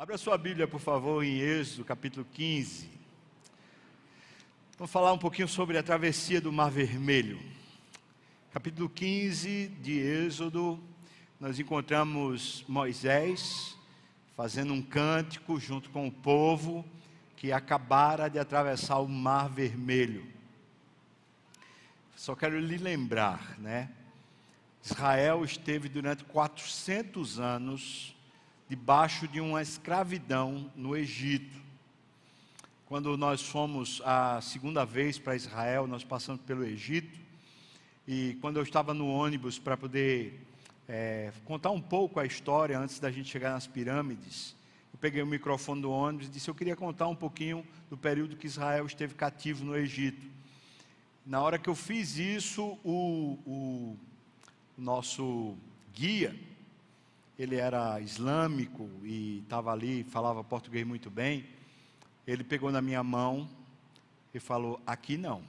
Abra sua Bíblia, por favor, em Êxodo, capítulo 15. Vamos falar um pouquinho sobre a travessia do Mar Vermelho. Capítulo 15 de Êxodo, nós encontramos Moisés fazendo um cântico junto com o povo que acabara de atravessar o Mar Vermelho. Só quero lhe lembrar, né? Israel esteve durante 400 anos debaixo de uma escravidão no Egito. Quando nós fomos a segunda vez para Israel, nós passamos pelo Egito, e quando eu estava no ônibus para poder é, contar um pouco a história antes da gente chegar nas pirâmides, eu peguei o microfone do ônibus e disse: Eu queria contar um pouquinho do período que Israel esteve cativo no Egito. Na hora que eu fiz isso, o, o nosso guia, ele era islâmico e estava ali, falava português muito bem. Ele pegou na minha mão e falou: Aqui não.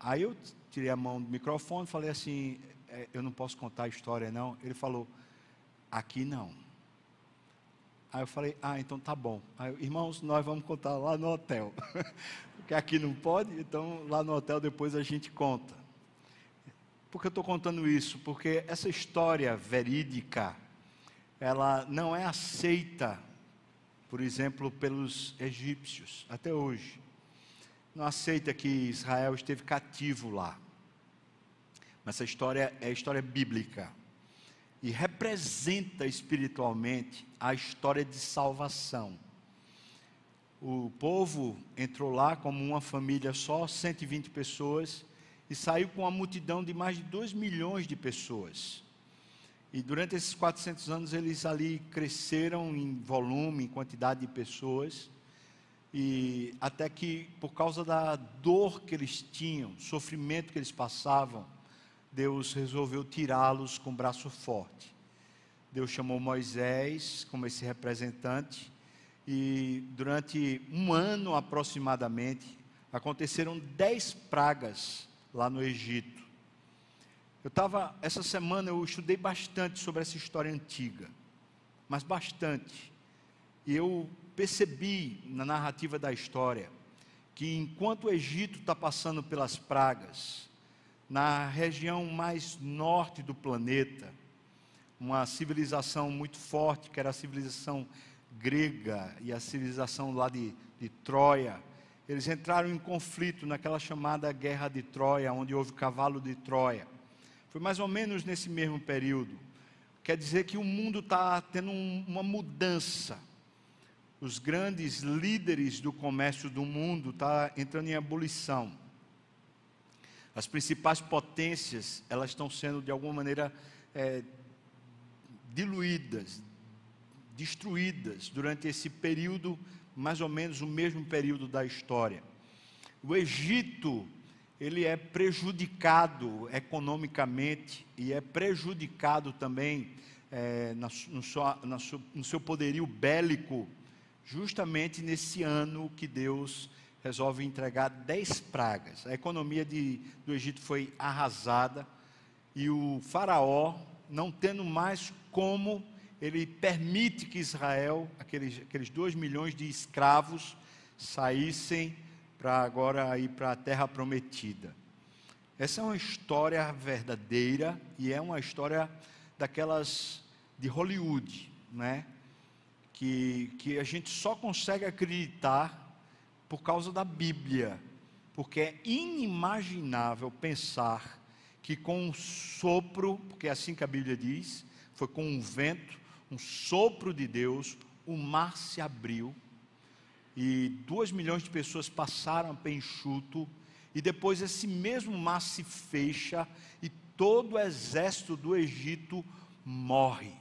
Aí eu tirei a mão do microfone e falei assim: é, Eu não posso contar a história, não. Ele falou: Aqui não. Aí eu falei: Ah, então tá bom. Aí, irmãos, nós vamos contar lá no hotel. Porque aqui não pode, então lá no hotel depois a gente conta. Por que eu estou contando isso? Porque essa história verídica, ela não é aceita, por exemplo, pelos egípcios, até hoje. Não aceita que Israel esteve cativo lá. Mas essa história é história bíblica. E representa espiritualmente a história de salvação. O povo entrou lá como uma família só, 120 pessoas, e saiu com uma multidão de mais de 2 milhões de pessoas. E durante esses 400 anos eles ali cresceram em volume, em quantidade de pessoas, e até que por causa da dor que eles tinham, sofrimento que eles passavam, Deus resolveu tirá-los com braço forte. Deus chamou Moisés como esse representante, e durante um ano aproximadamente, aconteceram dez pragas lá no Egito. Eu estava, essa semana eu estudei bastante sobre essa história antiga, mas bastante. E eu percebi na narrativa da história que enquanto o Egito está passando pelas pragas, na região mais norte do planeta, uma civilização muito forte, que era a civilização grega e a civilização lá de, de Troia, eles entraram em conflito naquela chamada Guerra de Troia, onde houve o cavalo de Troia. Foi mais ou menos nesse mesmo período. Quer dizer que o mundo está tendo um, uma mudança. Os grandes líderes do comércio do mundo estão tá entrando em ebulição. As principais potências, elas estão sendo de alguma maneira é, diluídas, destruídas durante esse período mais ou menos o mesmo período da história. O Egito, ele é prejudicado economicamente e é prejudicado também é, na, no, sua, na no seu poderio bélico, justamente nesse ano que Deus resolve entregar dez pragas. A economia de, do Egito foi arrasada e o faraó, não tendo mais como ele permite que Israel, aqueles, aqueles dois milhões de escravos, saíssem para agora ir para a terra prometida. Essa é uma história verdadeira e é uma história daquelas de Hollywood, né? Que, que a gente só consegue acreditar por causa da Bíblia, porque é inimaginável pensar que com um sopro, porque é assim que a Bíblia diz, foi com um vento, um sopro de Deus, o mar se abriu e duas milhões de pessoas passaram a enxuto, e depois esse mesmo mar se fecha e todo o exército do Egito morre.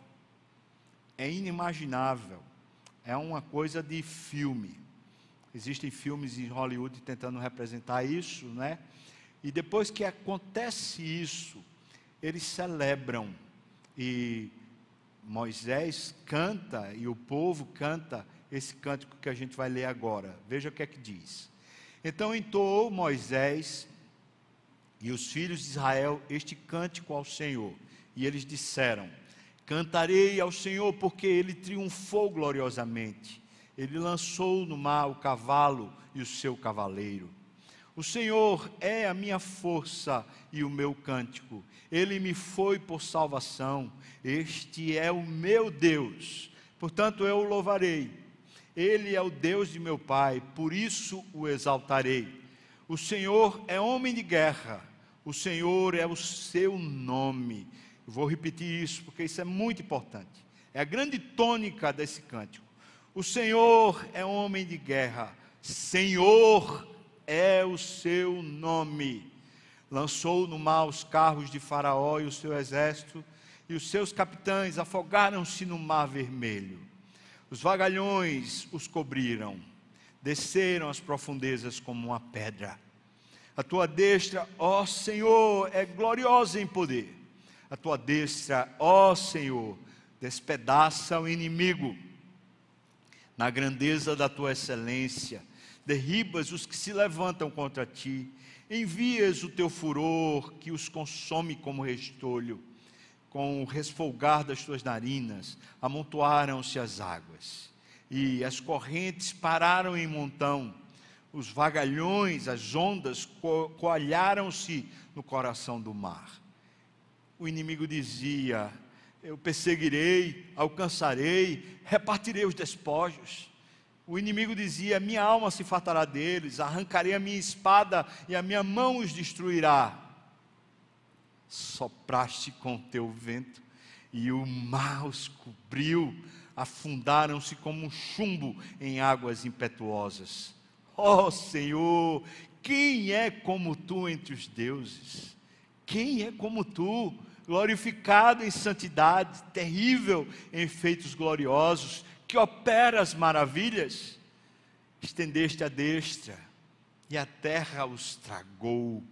É inimaginável, é uma coisa de filme. Existem filmes em Hollywood tentando representar isso, né? E depois que acontece isso, eles celebram e Moisés canta e o povo canta esse cântico que a gente vai ler agora. Veja o que é que diz. Então entoou Moisés e os filhos de Israel este cântico ao Senhor. E eles disseram: Cantarei ao Senhor porque ele triunfou gloriosamente. Ele lançou no mar o cavalo e o seu cavaleiro. O Senhor é a minha força e o meu cântico. Ele me foi por salvação. Este é o meu Deus. Portanto, eu o louvarei. Ele é o Deus de meu Pai, por isso o exaltarei. O Senhor é homem de guerra. O Senhor é o seu nome. vou repetir isso porque isso é muito importante. É a grande tônica desse cântico. O Senhor é homem de guerra. Senhor é o seu nome. Lançou no mar os carros de Faraó e o seu exército, e os seus capitães afogaram-se no mar vermelho. Os vagalhões os cobriram, desceram as profundezas como uma pedra. A tua destra, ó Senhor, é gloriosa em poder. A tua destra, ó Senhor, despedaça o inimigo. Na grandeza da tua excelência, derribas os que se levantam contra ti, envias o teu furor que os consome como restolho, com o resfolgar das tuas narinas, amontoaram-se as águas, e as correntes pararam em montão, os vagalhões, as ondas co coalharam-se no coração do mar. O inimigo dizia: Eu perseguirei, alcançarei, repartirei os despojos. O inimigo dizia: Minha alma se fartará deles, arrancarei a minha espada e a minha mão os destruirá. Sopraste com teu vento e o mar os cobriu, afundaram-se como um chumbo em águas impetuosas. Ó oh, Senhor, quem é como tu entre os deuses? Quem é como tu? Glorificado em santidade, terrível em feitos gloriosos, que opera as maravilhas, estendeste a destra e a terra os tragou.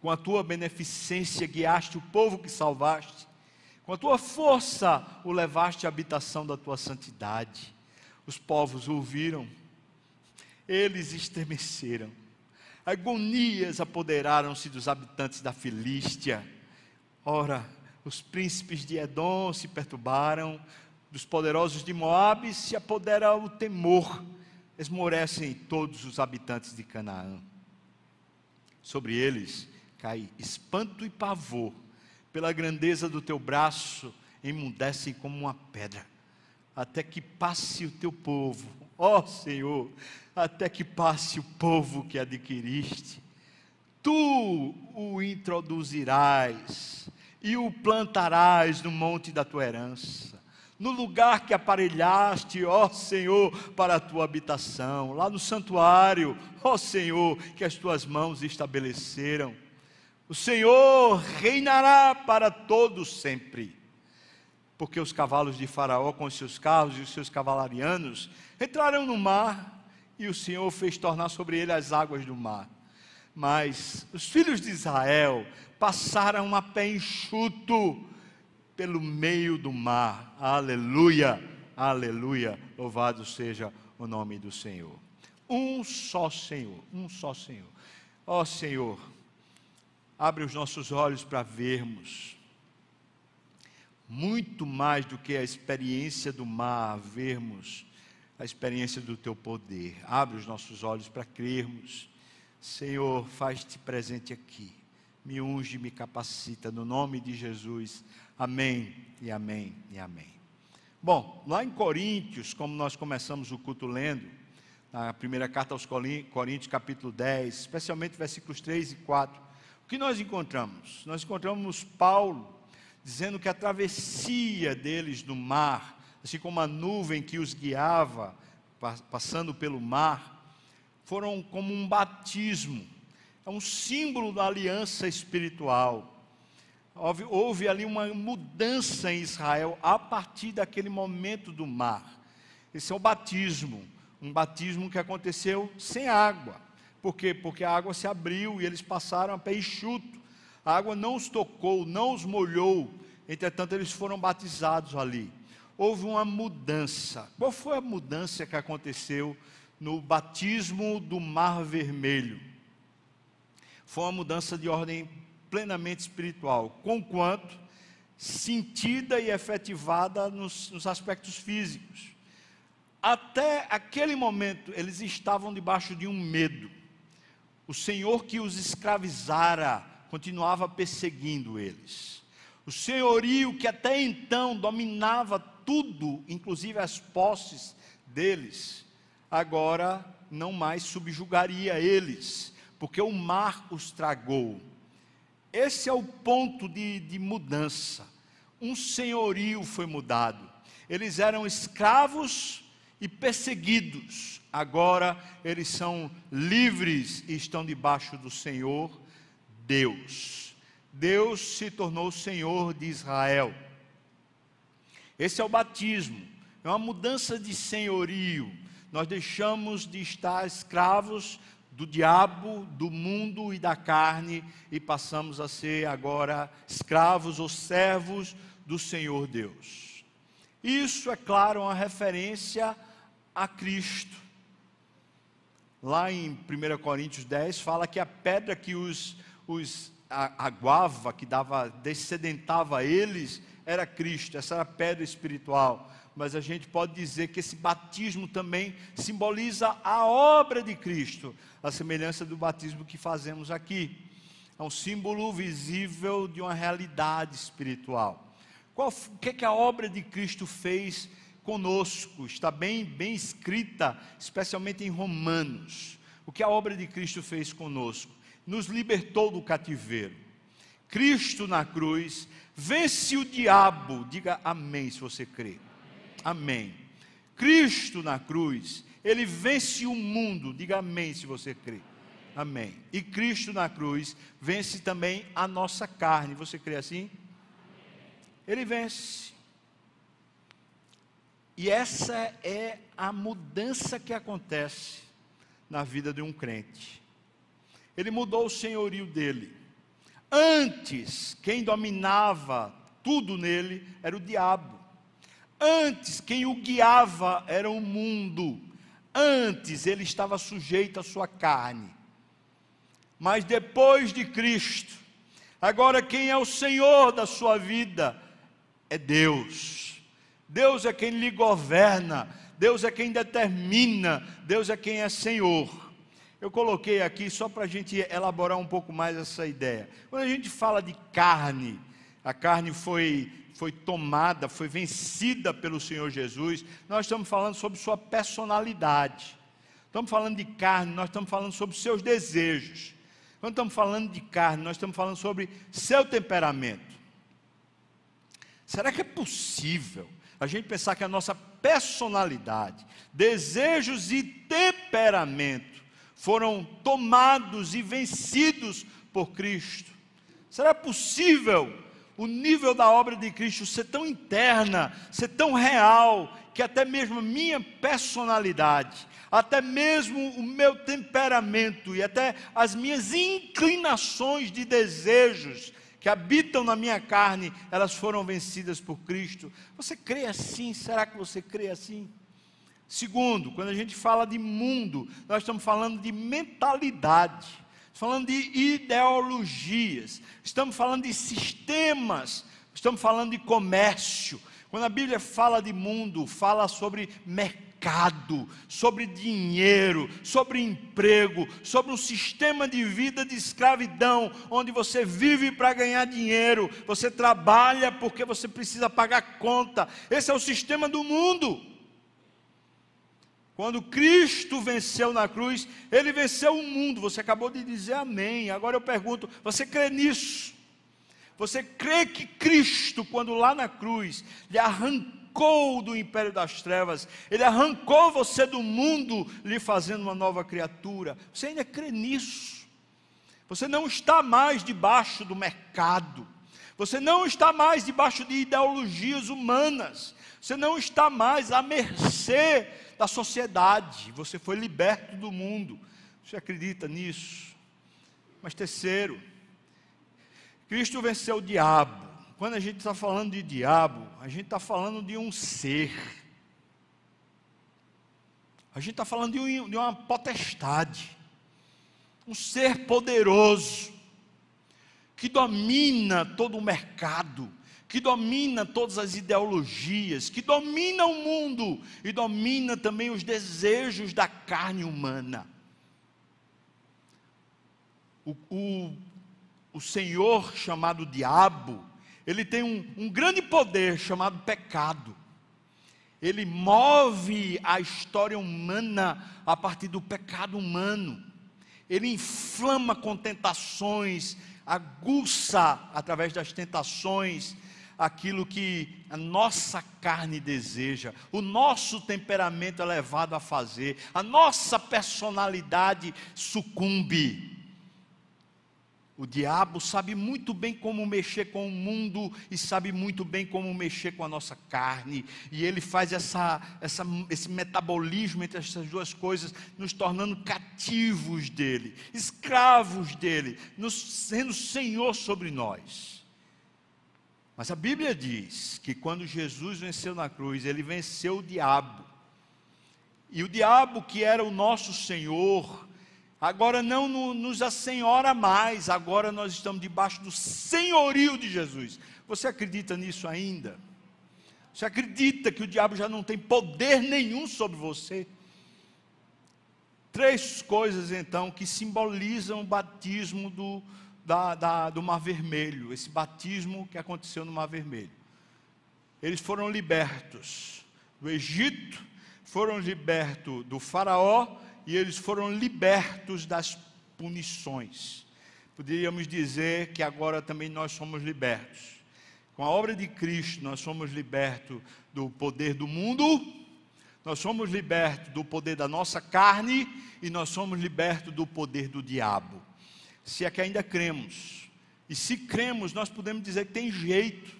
Com a tua beneficência guiaste o povo que salvaste, com a tua força o levaste à habitação da tua santidade. Os povos ouviram, eles estremeceram. Agonias apoderaram-se dos habitantes da Filístia. Ora, os príncipes de Edom se perturbaram, dos poderosos de Moabe se apodera o temor, esmorecem todos os habitantes de Canaã. Sobre eles cai espanto e pavor, pela grandeza do teu braço, emudecem como uma pedra, até que passe o teu povo, ó Senhor, até que passe o povo que adquiriste. Tu o introduzirás e o plantarás no monte da tua herança no lugar que aparelhaste, ó Senhor, para a tua habitação, lá no santuário, ó Senhor, que as tuas mãos estabeleceram. O Senhor reinará para todos sempre. Porque os cavalos de Faraó, com os seus carros e os seus cavalarianos, entraram no mar, e o Senhor fez tornar sobre ele as águas do mar. Mas os filhos de Israel passaram a pé enxuto, pelo meio do mar. Aleluia, aleluia. Louvado seja o nome do Senhor. Um só Senhor, um só Senhor. Ó oh, Senhor, abre os nossos olhos para vermos muito mais do que a experiência do mar, vermos a experiência do teu poder. Abre os nossos olhos para crermos. Senhor, faz-te presente aqui. Me unge, me capacita no nome de Jesus. Amém e amém e amém. Bom, lá em Coríntios, como nós começamos o culto lendo, na primeira carta aos Coríntios, capítulo 10, especialmente versículos 3 e 4, o que nós encontramos? Nós encontramos Paulo dizendo que a travessia deles no mar, assim como a nuvem que os guiava, passando pelo mar, foram como um batismo, é um símbolo da aliança espiritual houve, houve ali uma mudança em Israel a partir daquele momento do mar. Esse é o batismo, um batismo que aconteceu sem água. Por quê? Porque a água se abriu e eles passaram a pé enxuto. A água não os tocou, não os molhou. Entretanto, eles foram batizados ali. Houve uma mudança. Qual foi a mudança que aconteceu no batismo do Mar Vermelho? Foi uma mudança de ordem plenamente espiritual, conquanto sentida e efetivada nos, nos aspectos físicos. Até aquele momento, eles estavam debaixo de um medo. O Senhor que os escravizara continuava perseguindo eles. O senhorio que até então dominava tudo, inclusive as posses deles, agora não mais subjugaria eles, porque o mar os tragou. Esse é o ponto de, de mudança. Um senhorio foi mudado. Eles eram escravos e perseguidos. Agora eles são livres e estão debaixo do Senhor Deus. Deus se tornou Senhor de Israel. Esse é o batismo. É uma mudança de senhorio. Nós deixamos de estar escravos do diabo, do mundo e da carne e passamos a ser agora escravos ou servos do Senhor Deus. Isso é claro uma referência a Cristo. Lá em 1 Coríntios 10 fala que a pedra que os, os aguava, que dava, descedentava eles, era Cristo, essa era a pedra espiritual mas a gente pode dizer que esse batismo também simboliza a obra de Cristo, a semelhança do batismo que fazemos aqui. É um símbolo visível de uma realidade espiritual. Qual, o que, é que a obra de Cristo fez conosco? Está bem, bem escrita, especialmente em Romanos. O que a obra de Cristo fez conosco? Nos libertou do cativeiro. Cristo na cruz vence o diabo. Diga amém se você crê. Amém. Cristo na cruz, ele vence o mundo. Diga amém se você crê. Amém. E Cristo na cruz vence também a nossa carne. Você crê assim? Ele vence. E essa é a mudança que acontece na vida de um crente. Ele mudou o senhorio dele. Antes, quem dominava tudo nele era o diabo. Antes, quem o guiava era o mundo. Antes, ele estava sujeito à sua carne. Mas depois de Cristo, agora quem é o Senhor da sua vida é Deus. Deus é quem lhe governa, Deus é quem determina, Deus é quem é Senhor. Eu coloquei aqui só para a gente elaborar um pouco mais essa ideia. Quando a gente fala de carne, a carne foi foi tomada, foi vencida pelo Senhor Jesus, nós estamos falando sobre sua personalidade. Estamos falando de carne, nós estamos falando sobre seus desejos. Quando estamos falando de carne, nós estamos falando sobre seu temperamento. Será que é possível a gente pensar que a nossa personalidade, desejos e temperamento foram tomados e vencidos por Cristo? Será possível o nível da obra de Cristo ser tão interna, ser tão real, que até mesmo a minha personalidade, até mesmo o meu temperamento e até as minhas inclinações de desejos que habitam na minha carne, elas foram vencidas por Cristo. Você crê assim? Será que você crê assim? Segundo, quando a gente fala de mundo, nós estamos falando de mentalidade falando de ideologias, estamos falando de sistemas, estamos falando de comércio. Quando a Bíblia fala de mundo, fala sobre mercado, sobre dinheiro, sobre emprego, sobre um sistema de vida de escravidão, onde você vive para ganhar dinheiro, você trabalha porque você precisa pagar conta. Esse é o sistema do mundo. Quando Cristo venceu na cruz, ele venceu o mundo. Você acabou de dizer amém. Agora eu pergunto: você crê nisso? Você crê que Cristo, quando lá na cruz, lhe arrancou do império das trevas, ele arrancou você do mundo, lhe fazendo uma nova criatura? Você ainda crê nisso? Você não está mais debaixo do mercado. Você não está mais debaixo de ideologias humanas. Você não está mais à mercê da sociedade, você foi liberto do mundo. Você acredita nisso? Mas terceiro, Cristo venceu o diabo. Quando a gente está falando de diabo, a gente está falando de um ser. A gente está falando de, um, de uma potestade. Um ser poderoso que domina todo o mercado, que domina todas as ideologias, que domina o mundo e domina também os desejos da carne humana. O, o, o Senhor chamado Diabo, ele tem um, um grande poder chamado pecado. Ele move a história humana a partir do pecado humano. Ele inflama com tentações, aguça através das tentações aquilo que a nossa carne deseja, o nosso temperamento é levado a fazer, a nossa personalidade sucumbe. O diabo sabe muito bem como mexer com o mundo e sabe muito bem como mexer com a nossa carne. E ele faz essa, essa, esse metabolismo entre essas duas coisas, nos tornando cativos dele, escravos dele, nos, sendo Senhor sobre nós. Mas a Bíblia diz que quando Jesus venceu na cruz, ele venceu o diabo. E o diabo, que era o nosso Senhor, agora não nos assenhora mais, agora nós estamos debaixo do senhorio de Jesus. Você acredita nisso ainda? Você acredita que o diabo já não tem poder nenhum sobre você? Três coisas então que simbolizam o batismo do, da, da, do Mar Vermelho, esse batismo que aconteceu no Mar Vermelho. Eles foram libertos do Egito, foram libertos do Faraó e eles foram libertos das punições. Poderíamos dizer que agora também nós somos libertos. Com a obra de Cristo, nós somos libertos do poder do mundo, nós somos libertos do poder da nossa carne e nós somos libertos do poder do diabo. Se é que ainda cremos. E se cremos, nós podemos dizer que tem jeito.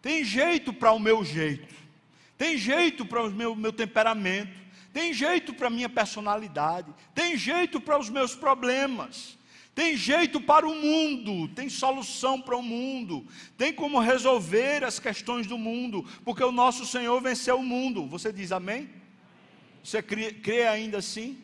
Tem jeito para o meu jeito. Tem jeito para o meu, meu temperamento tem jeito para a minha personalidade, tem jeito para os meus problemas, tem jeito para o mundo, tem solução para o mundo, tem como resolver as questões do mundo, porque o nosso Senhor venceu o mundo. Você diz amém? Você crê, crê ainda assim?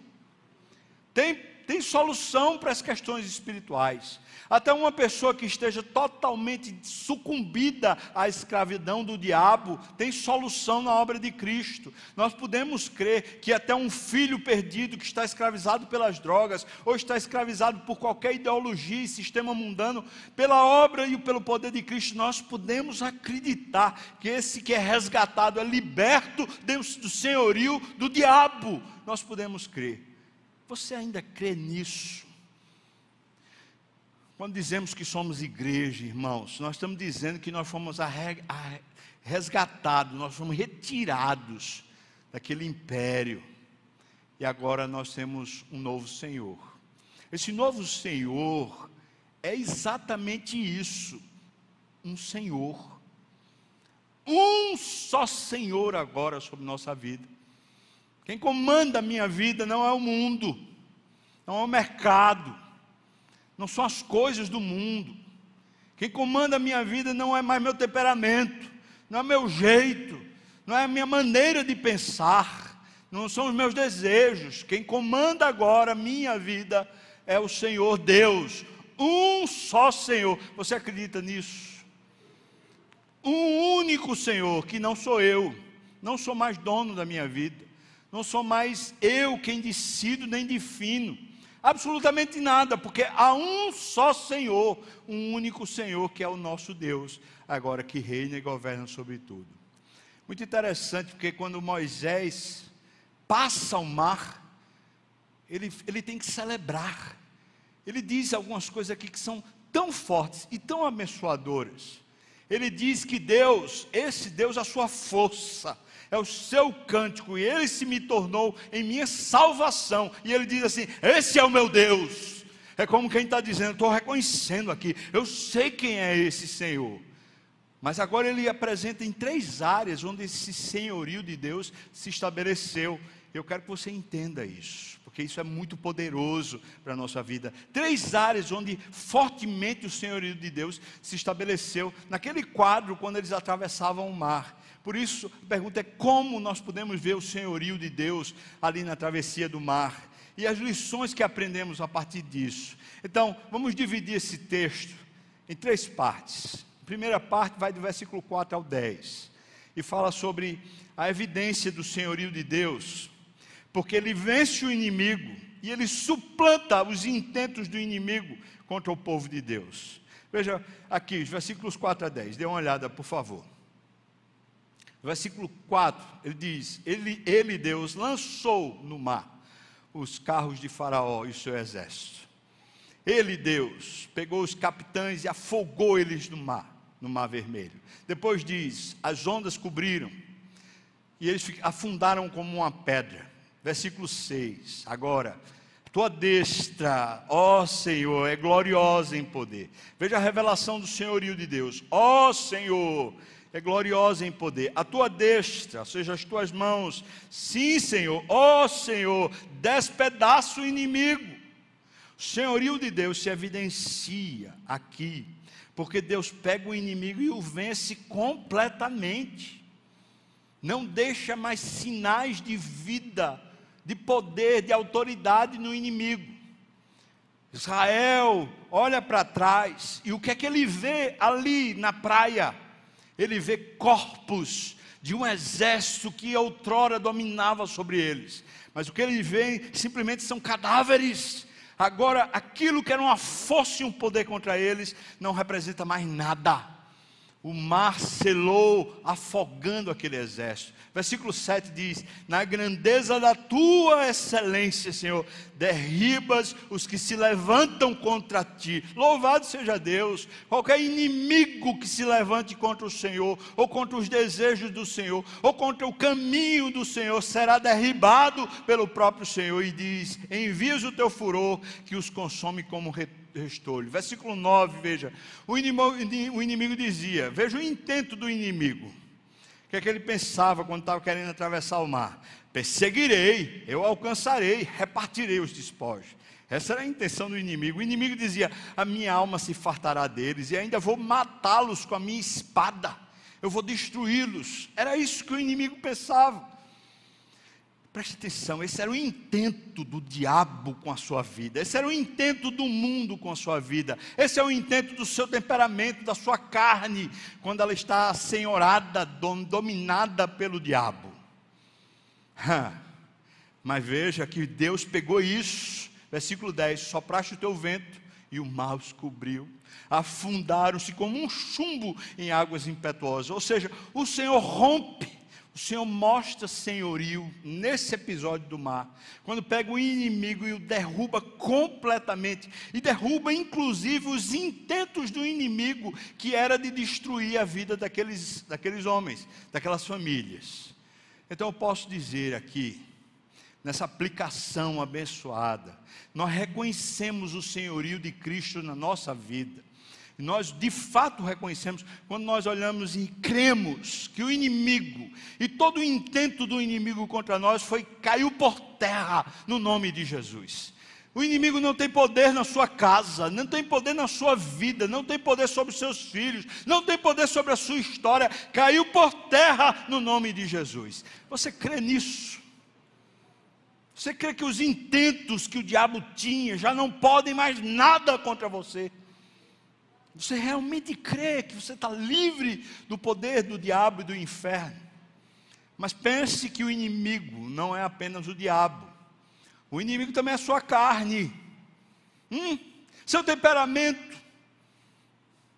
Tem, tem solução para as questões espirituais. Até uma pessoa que esteja totalmente sucumbida à escravidão do diabo tem solução na obra de Cristo. Nós podemos crer que até um filho perdido que está escravizado pelas drogas ou está escravizado por qualquer ideologia e sistema mundano, pela obra e pelo poder de Cristo, nós podemos acreditar que esse que é resgatado é liberto do senhorio do diabo. Nós podemos crer. Você ainda crê nisso? Quando dizemos que somos igreja, irmãos, nós estamos dizendo que nós fomos resgatados, nós fomos retirados daquele império. E agora nós temos um novo Senhor. Esse novo Senhor é exatamente isso: um Senhor. Um só Senhor agora sobre nossa vida. Quem comanda a minha vida não é o mundo, não é o mercado, não são as coisas do mundo. Quem comanda a minha vida não é mais meu temperamento, não é meu jeito, não é a minha maneira de pensar, não são os meus desejos. Quem comanda agora a minha vida é o Senhor Deus, um só Senhor. Você acredita nisso? Um único Senhor, que não sou eu, não sou mais dono da minha vida, não sou mais eu quem decido nem defino Absolutamente nada, porque há um só Senhor, um único Senhor que é o nosso Deus, agora que reina e governa sobre tudo. Muito interessante, porque quando Moisés passa o mar, ele, ele tem que celebrar. Ele diz algumas coisas aqui que são tão fortes e tão abençoadoras. Ele diz que Deus, esse Deus, a sua força, é o seu cântico, e ele se me tornou em minha salvação. E ele diz assim: Esse é o meu Deus. É como quem está dizendo, estou reconhecendo aqui, eu sei quem é esse Senhor. Mas agora ele apresenta em três áreas onde esse senhorio de Deus se estabeleceu. Eu quero que você entenda isso, porque isso é muito poderoso para a nossa vida. Três áreas onde fortemente o senhorio de Deus se estabeleceu. Naquele quadro, quando eles atravessavam o mar. Por isso, a pergunta é como nós podemos ver o senhorio de Deus ali na travessia do mar e as lições que aprendemos a partir disso. Então, vamos dividir esse texto em três partes. A primeira parte vai do versículo 4 ao 10 e fala sobre a evidência do senhorio de Deus, porque ele vence o inimigo e ele suplanta os intentos do inimigo contra o povo de Deus. Veja aqui, os versículos 4 a 10, dê uma olhada, por favor. Versículo 4, ele diz: Ele, ele Deus, lançou no mar os carros de Faraó e seu exército. Ele, Deus, pegou os capitães e afogou eles no mar, no mar vermelho. Depois diz: As ondas cobriram e eles afundaram como uma pedra. Versículo 6. Agora, tua destra, ó Senhor, é gloriosa em poder. Veja a revelação do senhorio de Deus. Ó Senhor, é gloriosa em poder. A tua destra, ou seja, as tuas mãos, sim, Senhor, ó Senhor, despedaça o inimigo. O senhorio de Deus se evidencia aqui, porque Deus pega o inimigo e o vence completamente. Não deixa mais sinais de vida de poder, de autoridade no inimigo. Israel olha para trás e o que é que ele vê ali na praia? Ele vê corpos de um exército que outrora dominava sobre eles. Mas o que ele vê simplesmente são cadáveres. Agora, aquilo que era uma força e um poder contra eles não representa mais nada o mar selou, afogando aquele exército. Versículo 7 diz: Na grandeza da tua excelência, Senhor, derribas os que se levantam contra ti. Louvado seja Deus. Qualquer inimigo que se levante contra o Senhor, ou contra os desejos do Senhor, ou contra o caminho do Senhor, será derribado pelo próprio Senhor. E diz: Envias o teu furor, que os consome como restolho. Versículo 9, veja. O inimigo, o inimigo dizia: Veja o intento do inimigo. O que é que ele pensava quando estava querendo atravessar o mar? Perseguirei, eu alcançarei, repartirei os despojos. Essa era a intenção do inimigo. O inimigo dizia: A minha alma se fartará deles e ainda vou matá-los com a minha espada. Eu vou destruí-los. Era isso que o inimigo pensava. Preste atenção, esse era o intento do diabo com a sua vida, esse era o intento do mundo com a sua vida, esse é o intento do seu temperamento, da sua carne, quando ela está senhorada, dominada pelo diabo. Mas veja que Deus pegou isso, versículo 10: sopraste o teu vento e o mar os cobriu, afundaram-se como um chumbo em águas impetuosas, ou seja, o Senhor rompe o Senhor mostra senhorio nesse episódio do mar, quando pega o inimigo e o derruba completamente, e derruba inclusive os intentos do inimigo, que era de destruir a vida daqueles, daqueles homens, daquelas famílias. Então eu posso dizer aqui, nessa aplicação abençoada, nós reconhecemos o senhorio de Cristo na nossa vida. Nós de fato reconhecemos quando nós olhamos e cremos que o inimigo e todo o intento do inimigo contra nós foi caiu por terra no nome de Jesus. O inimigo não tem poder na sua casa, não tem poder na sua vida, não tem poder sobre os seus filhos, não tem poder sobre a sua história. Caiu por terra no nome de Jesus. Você crê nisso? Você crê que os intentos que o diabo tinha já não podem mais nada contra você? Você realmente crê que você está livre do poder do diabo e do inferno. Mas pense que o inimigo não é apenas o diabo. O inimigo também é a sua carne. Hum, seu temperamento.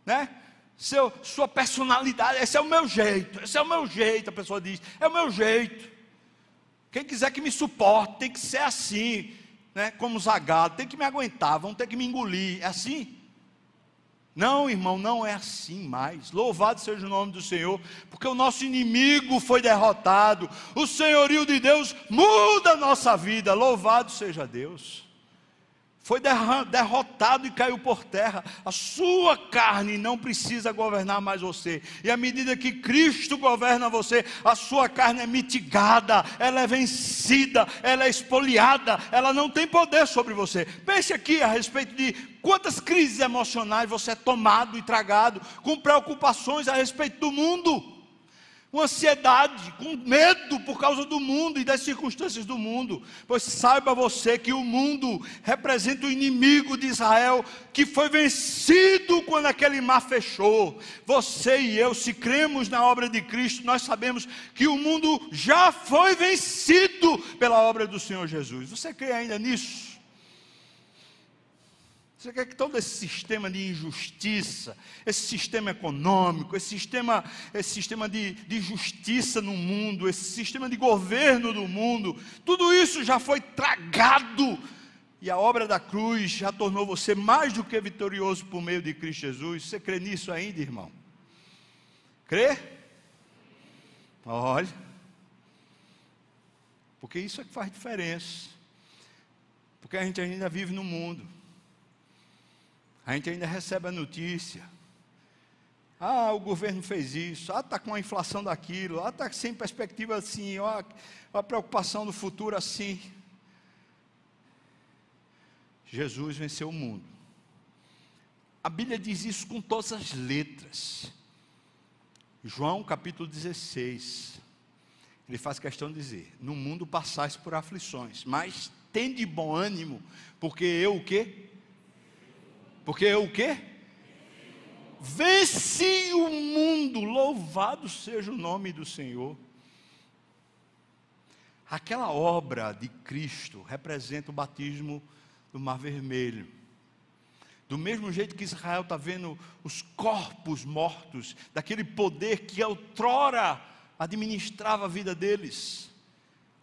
Né? Seu, sua personalidade. Esse é o meu jeito. Esse é o meu jeito. A pessoa diz: é o meu jeito. Quem quiser que me suporte, tem que ser assim. Né? Como zagado, tem que me aguentar, vão ter que me engolir. É assim? Não, irmão, não é assim mais. Louvado seja o nome do Senhor, porque o nosso inimigo foi derrotado. O senhorio de Deus muda a nossa vida. Louvado seja Deus foi derrotado e caiu por terra. A sua carne não precisa governar mais você. E à medida que Cristo governa você, a sua carne é mitigada, ela é vencida, ela é espoliada, ela não tem poder sobre você. Pense aqui a respeito de quantas crises emocionais você é tomado e tragado com preocupações a respeito do mundo. Com ansiedade, com medo por causa do mundo e das circunstâncias do mundo. Pois saiba você que o mundo representa o inimigo de Israel que foi vencido quando aquele mar fechou. Você e eu, se cremos na obra de Cristo, nós sabemos que o mundo já foi vencido pela obra do Senhor Jesus. Você crê ainda nisso? Você quer que todo esse sistema de injustiça, esse sistema econômico, esse sistema, esse sistema de, de justiça no mundo, esse sistema de governo do mundo, tudo isso já foi tragado. E a obra da cruz já tornou você mais do que vitorioso por meio de Cristo Jesus. Você crê nisso ainda, irmão? Crê? Olha. Porque isso é que faz diferença. Porque a gente ainda vive no mundo. A gente ainda recebe a notícia. Ah, o governo fez isso. Ah, está com a inflação daquilo. Ah, está sem perspectiva assim. Ó, a preocupação do futuro assim. Jesus venceu o mundo. A Bíblia diz isso com todas as letras. João capítulo 16. Ele faz questão de dizer: No mundo passais por aflições, mas tende bom ânimo, porque eu o quê? Porque eu o quê? Venci o mundo, louvado seja o nome do Senhor. Aquela obra de Cristo representa o batismo do Mar Vermelho. Do mesmo jeito que Israel está vendo os corpos mortos, daquele poder que outrora administrava a vida deles.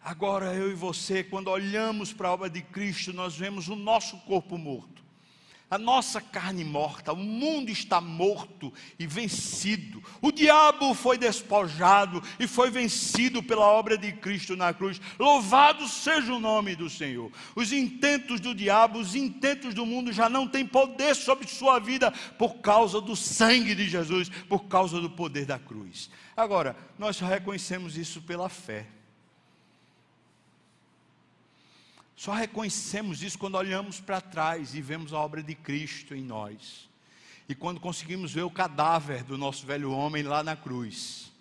Agora eu e você, quando olhamos para a obra de Cristo, nós vemos o nosso corpo morto a nossa carne morta, o mundo está morto e vencido. O diabo foi despojado e foi vencido pela obra de Cristo na cruz. Louvado seja o nome do Senhor. Os intentos do diabo, os intentos do mundo já não têm poder sobre sua vida por causa do sangue de Jesus, por causa do poder da cruz. Agora, nós reconhecemos isso pela fé. Só reconhecemos isso quando olhamos para trás e vemos a obra de Cristo em nós. E quando conseguimos ver o cadáver do nosso velho homem lá na cruz.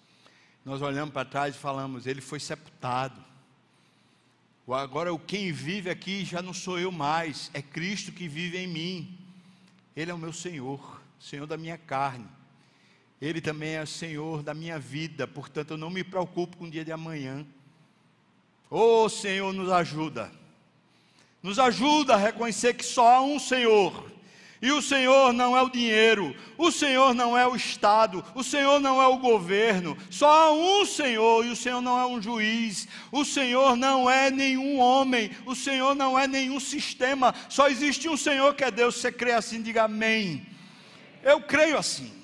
Nós olhamos para trás e falamos: Ele foi sepultado. Agora, quem vive aqui já não sou eu mais, é Cristo que vive em mim. Ele é o meu Senhor, Senhor da minha carne. Ele também é o Senhor da minha vida, portanto, eu não me preocupo com o dia de amanhã. Oh, Senhor, nos ajuda nos ajuda a reconhecer que só há um Senhor. E o Senhor não é o dinheiro, o Senhor não é o Estado, o Senhor não é o governo, só há um Senhor e o Senhor não é um juiz, o Senhor não é nenhum homem, o Senhor não é nenhum sistema, só existe um Senhor que é Deus. Você crê assim, diga amém. Eu creio assim.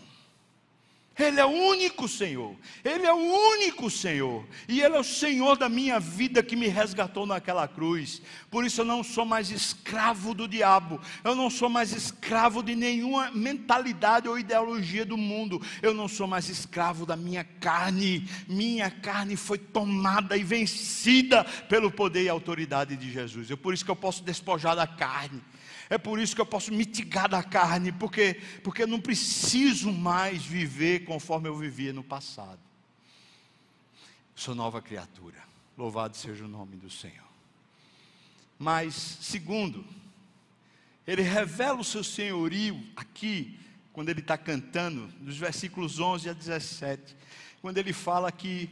Ele é o único Senhor, Ele é o único Senhor, e Ele é o Senhor da minha vida que me resgatou naquela cruz. Por isso eu não sou mais escravo do diabo, eu não sou mais escravo de nenhuma mentalidade ou ideologia do mundo, eu não sou mais escravo da minha carne. Minha carne foi tomada e vencida pelo poder e autoridade de Jesus. É por isso que eu posso despojar da carne. É por isso que eu posso mitigar da carne, porque, porque eu não preciso mais viver conforme eu vivia no passado. Sou nova criatura. Louvado seja o nome do Senhor. Mas, segundo, ele revela o seu senhorio aqui, quando ele está cantando, nos versículos 11 a 17, quando ele fala que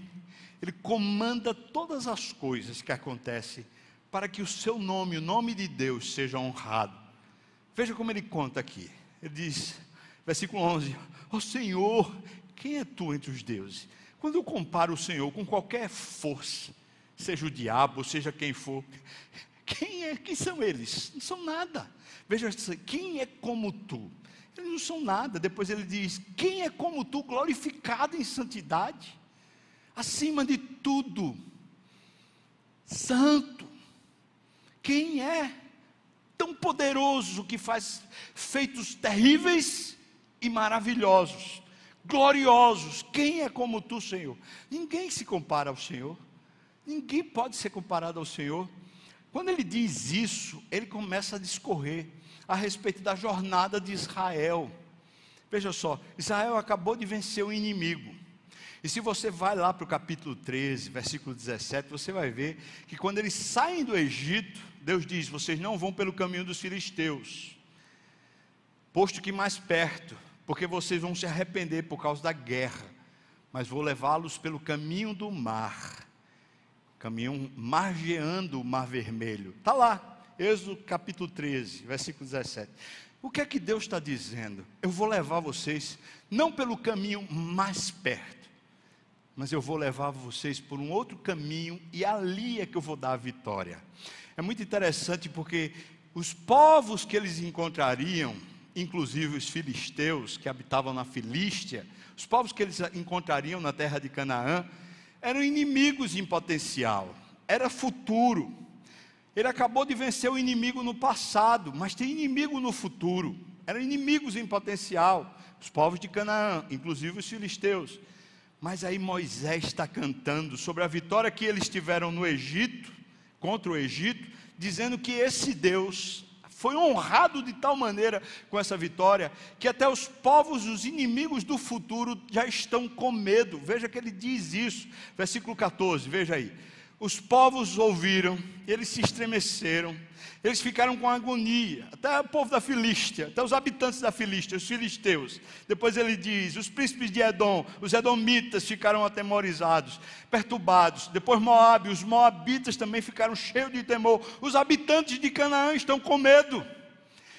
ele comanda todas as coisas que acontecem para que o seu nome, o nome de Deus, seja honrado. Veja como ele conta aqui. Ele diz, versículo 11: Ó Senhor, quem é tu entre os deuses? Quando eu comparo o Senhor com qualquer força, seja o diabo, seja quem for, quem é? Quem são eles? Não são nada. Veja, quem é como tu? Eles não são nada. Depois ele diz: Quem é como tu, glorificado em santidade, acima de tudo, santo? Quem é? Tão poderoso que faz feitos terríveis e maravilhosos, gloriosos. Quem é como tu, Senhor? Ninguém se compara ao Senhor. Ninguém pode ser comparado ao Senhor. Quando ele diz isso, ele começa a discorrer a respeito da jornada de Israel. Veja só, Israel acabou de vencer o inimigo. E se você vai lá para o capítulo 13, versículo 17, você vai ver que quando eles saem do Egito, Deus diz: Vocês não vão pelo caminho dos filisteus, posto que mais perto, porque vocês vão se arrepender por causa da guerra, mas vou levá-los pelo caminho do mar, caminho margeando o mar vermelho. Está lá, Êxodo capítulo 13, versículo 17. O que é que Deus está dizendo? Eu vou levar vocês não pelo caminho mais perto, mas eu vou levar vocês por um outro caminho e ali é que eu vou dar a vitória. É muito interessante porque os povos que eles encontrariam, inclusive os filisteus que habitavam na Filístia, os povos que eles encontrariam na terra de Canaã, eram inimigos em potencial, era futuro. Ele acabou de vencer o inimigo no passado, mas tem inimigo no futuro. Eram inimigos em potencial, os povos de Canaã, inclusive os filisteus. Mas aí Moisés está cantando sobre a vitória que eles tiveram no Egito, contra o Egito, dizendo que esse Deus foi honrado de tal maneira com essa vitória, que até os povos, os inimigos do futuro, já estão com medo. Veja que ele diz isso, versículo 14, veja aí. Os povos ouviram, eles se estremeceram, eles ficaram com agonia, até o povo da Filístia, até os habitantes da Filístia, os filisteus. Depois ele diz: os príncipes de Edom, os edomitas ficaram atemorizados, perturbados. Depois Moabe, os moabitas também ficaram cheios de temor. Os habitantes de Canaã estão com medo.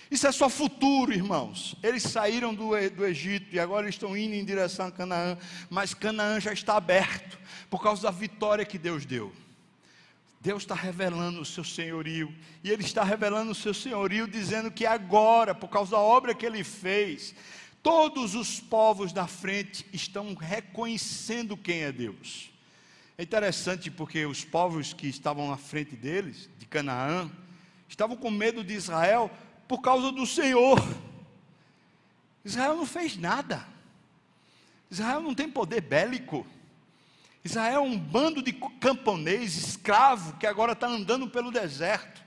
Isso é só futuro, irmãos. Eles saíram do, do Egito e agora estão indo em direção a Canaã, mas Canaã já está aberto por causa da vitória que Deus deu. Deus está revelando o seu senhorio, e Ele está revelando o seu senhorio, dizendo que agora, por causa da obra que Ele fez, todos os povos da frente estão reconhecendo quem é Deus. É interessante porque os povos que estavam na frente deles, de Canaã, estavam com medo de Israel por causa do Senhor. Israel não fez nada. Israel não tem poder bélico. Israel é um bando de camponês, escravo, que agora está andando pelo deserto.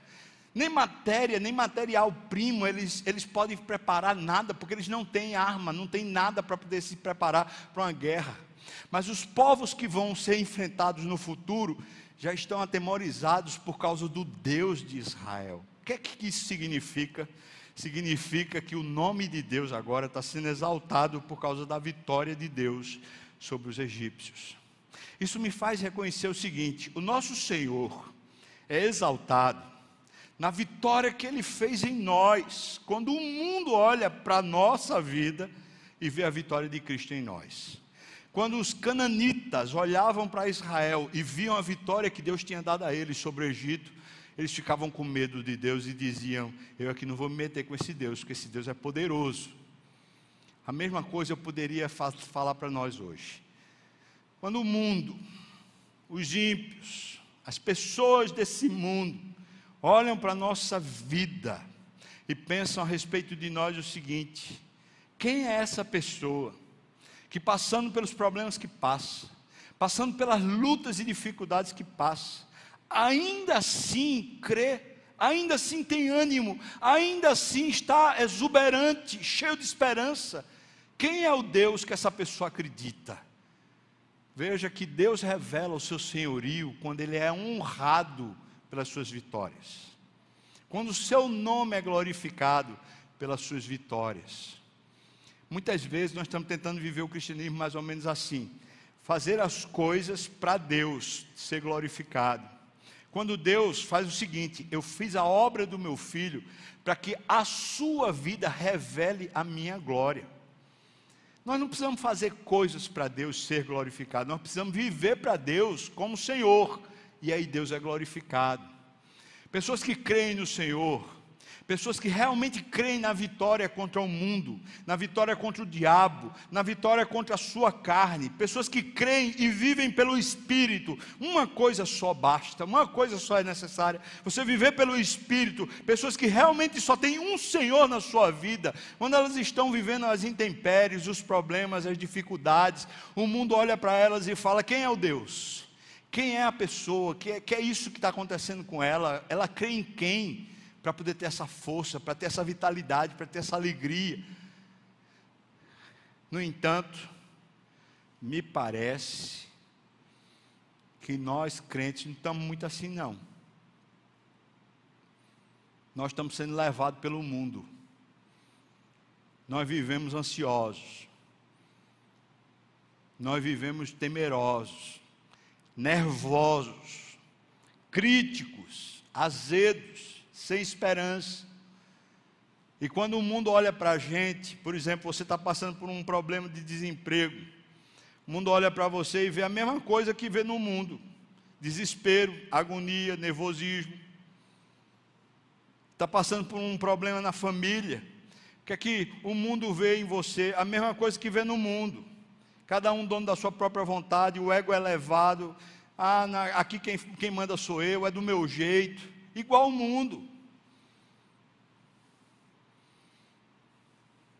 Nem matéria, nem material primo, eles, eles podem preparar nada, porque eles não têm arma, não têm nada para poder se preparar para uma guerra. Mas os povos que vão ser enfrentados no futuro já estão atemorizados por causa do Deus de Israel. O que é que isso significa? Significa que o nome de Deus agora está sendo exaltado por causa da vitória de Deus sobre os egípcios. Isso me faz reconhecer o seguinte: o nosso Senhor é exaltado na vitória que Ele fez em nós, quando o mundo olha para a nossa vida e vê a vitória de Cristo em nós. Quando os cananitas olhavam para Israel e viam a vitória que Deus tinha dado a eles sobre o Egito, eles ficavam com medo de Deus e diziam: Eu aqui não vou me meter com esse Deus, porque esse Deus é poderoso. A mesma coisa eu poderia falar para nós hoje. Quando o mundo, os ímpios, as pessoas desse mundo, olham para a nossa vida e pensam a respeito de nós o seguinte: quem é essa pessoa que passando pelos problemas que passa, passando pelas lutas e dificuldades que passa, ainda assim crê, ainda assim tem ânimo, ainda assim está exuberante, cheio de esperança? Quem é o Deus que essa pessoa acredita? Veja que Deus revela o seu senhorio quando ele é honrado pelas suas vitórias. Quando o seu nome é glorificado pelas suas vitórias. Muitas vezes nós estamos tentando viver o cristianismo mais ou menos assim: fazer as coisas para Deus ser glorificado. Quando Deus faz o seguinte: eu fiz a obra do meu filho para que a sua vida revele a minha glória. Nós não precisamos fazer coisas para Deus ser glorificado, nós precisamos viver para Deus como Senhor, e aí Deus é glorificado. Pessoas que creem no Senhor, Pessoas que realmente creem na vitória contra o mundo, na vitória contra o diabo, na vitória contra a sua carne. Pessoas que creem e vivem pelo Espírito. Uma coisa só basta, uma coisa só é necessária. Você viver pelo Espírito. Pessoas que realmente só têm um Senhor na sua vida. Quando elas estão vivendo as intempéries, os problemas, as dificuldades, o mundo olha para elas e fala: quem é o Deus? Quem é a pessoa? Que é, que é isso que está acontecendo com ela? Ela crê em quem? Para poder ter essa força, para ter essa vitalidade, para ter essa alegria. No entanto, me parece que nós crentes não estamos muito assim, não. Nós estamos sendo levados pelo mundo. Nós vivemos ansiosos. Nós vivemos temerosos, nervosos, críticos, azedos, sem esperança. E quando o mundo olha para a gente, por exemplo, você está passando por um problema de desemprego, o mundo olha para você e vê a mesma coisa que vê no mundo: desespero, agonia, nervosismo. Está passando por um problema na família, que é que o mundo vê em você? A mesma coisa que vê no mundo. Cada um dono da sua própria vontade, o ego é elevado. Ah, aqui quem, quem manda sou eu, é do meu jeito. Igual o mundo.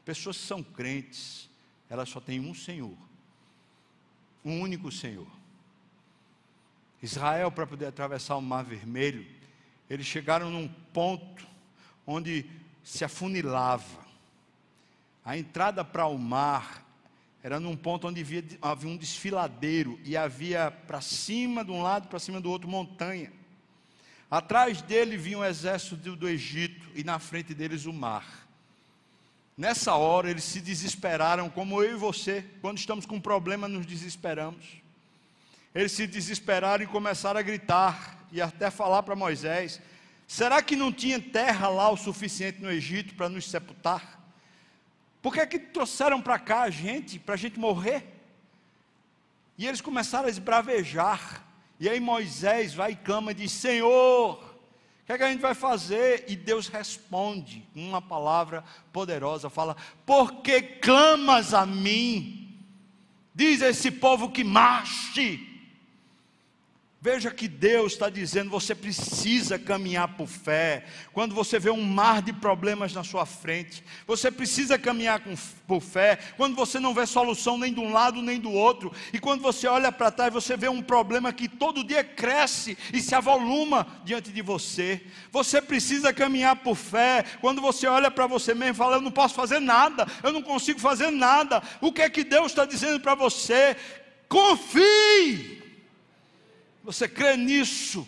Pessoas que são crentes, elas só têm um Senhor, um único Senhor. Israel, para poder atravessar o Mar Vermelho, eles chegaram num ponto onde se afunilava. A entrada para o mar era num ponto onde havia, havia um desfiladeiro e havia para cima de um lado, para cima do outro montanha. Atrás dele vinha o exército do, do Egito e na frente deles o mar. Nessa hora eles se desesperaram, como eu e você, quando estamos com um problema, nos desesperamos. Eles se desesperaram e começaram a gritar e até falar para Moisés: será que não tinha terra lá o suficiente no Egito para nos sepultar? Por que é que trouxeram para cá a gente, para a gente morrer? E eles começaram a esbravejar. E aí Moisés vai e clama e diz: Senhor, o que, é que a gente vai fazer? E Deus responde com uma palavra poderosa: fala, porque clamas a mim? Diz a esse povo que marche Veja que Deus está dizendo: você precisa caminhar por fé. Quando você vê um mar de problemas na sua frente, você precisa caminhar com, por fé. Quando você não vê solução nem de um lado nem do outro, e quando você olha para trás, você vê um problema que todo dia cresce e se avoluma diante de você. Você precisa caminhar por fé. Quando você olha para você mesmo e fala: Eu não posso fazer nada, eu não consigo fazer nada. O que é que Deus está dizendo para você? Confie você crê nisso?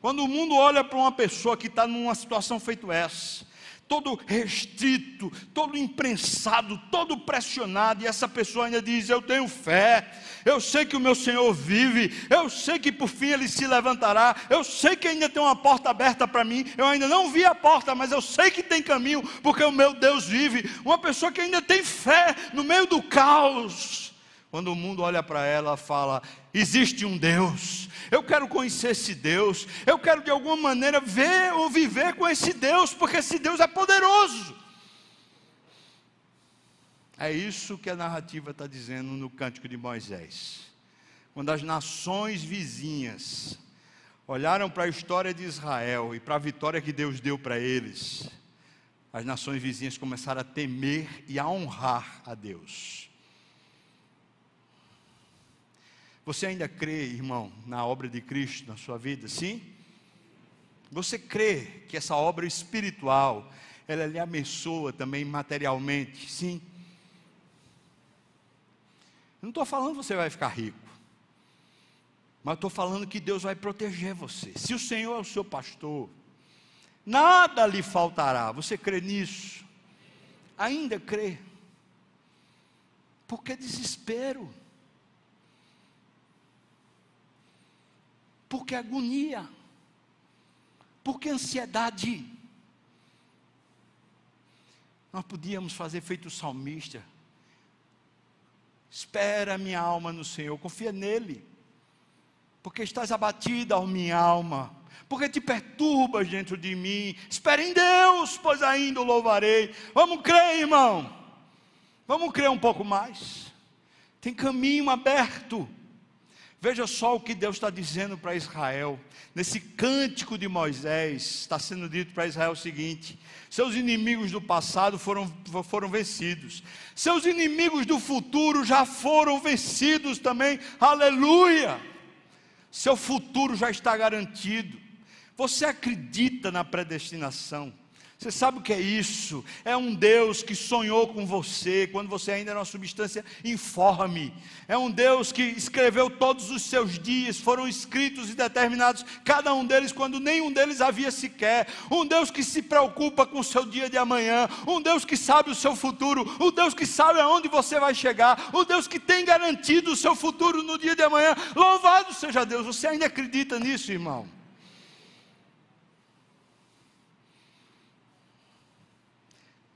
Quando o mundo olha para uma pessoa que está numa situação feita essa, todo restrito, todo imprensado, todo pressionado, e essa pessoa ainda diz: Eu tenho fé, eu sei que o meu Senhor vive, eu sei que por fim ele se levantará, eu sei que ainda tem uma porta aberta para mim, eu ainda não vi a porta, mas eu sei que tem caminho, porque o meu Deus vive. Uma pessoa que ainda tem fé no meio do caos. Quando o mundo olha para ela, fala: existe um Deus, eu quero conhecer esse Deus, eu quero de alguma maneira ver ou viver com esse Deus, porque esse Deus é poderoso. É isso que a narrativa está dizendo no Cântico de Moisés. Quando as nações vizinhas olharam para a história de Israel e para a vitória que Deus deu para eles, as nações vizinhas começaram a temer e a honrar a Deus. Você ainda crê, irmão, na obra de Cristo na sua vida? Sim? Você crê que essa obra espiritual, ela lhe abençoa também materialmente? Sim? Eu não estou falando que você vai ficar rico, mas estou falando que Deus vai proteger você. Se o Senhor é o seu pastor, nada lhe faltará. Você crê nisso? Ainda crê? Porque desespero. Porque agonia. Porque ansiedade. Nós podíamos fazer feito o salmista. Espera minha alma no Senhor, confia nele. Porque estás abatida, ó minha alma. Porque te perturbas dentro de mim. Espera em Deus, pois ainda o louvarei. Vamos crer, irmão. Vamos crer um pouco mais. Tem caminho aberto. Veja só o que Deus está dizendo para Israel. Nesse cântico de Moisés, está sendo dito para Israel o seguinte: seus inimigos do passado foram, foram vencidos, seus inimigos do futuro já foram vencidos também, aleluia! Seu futuro já está garantido. Você acredita na predestinação? Você sabe o que é isso? É um Deus que sonhou com você quando você ainda era uma substância informe. É um Deus que escreveu todos os seus dias, foram escritos e determinados, cada um deles quando nenhum deles havia sequer. Um Deus que se preocupa com o seu dia de amanhã. Um Deus que sabe o seu futuro. Um Deus que sabe aonde você vai chegar. Um Deus que tem garantido o seu futuro no dia de amanhã. Louvado seja Deus. Você ainda acredita nisso, irmão?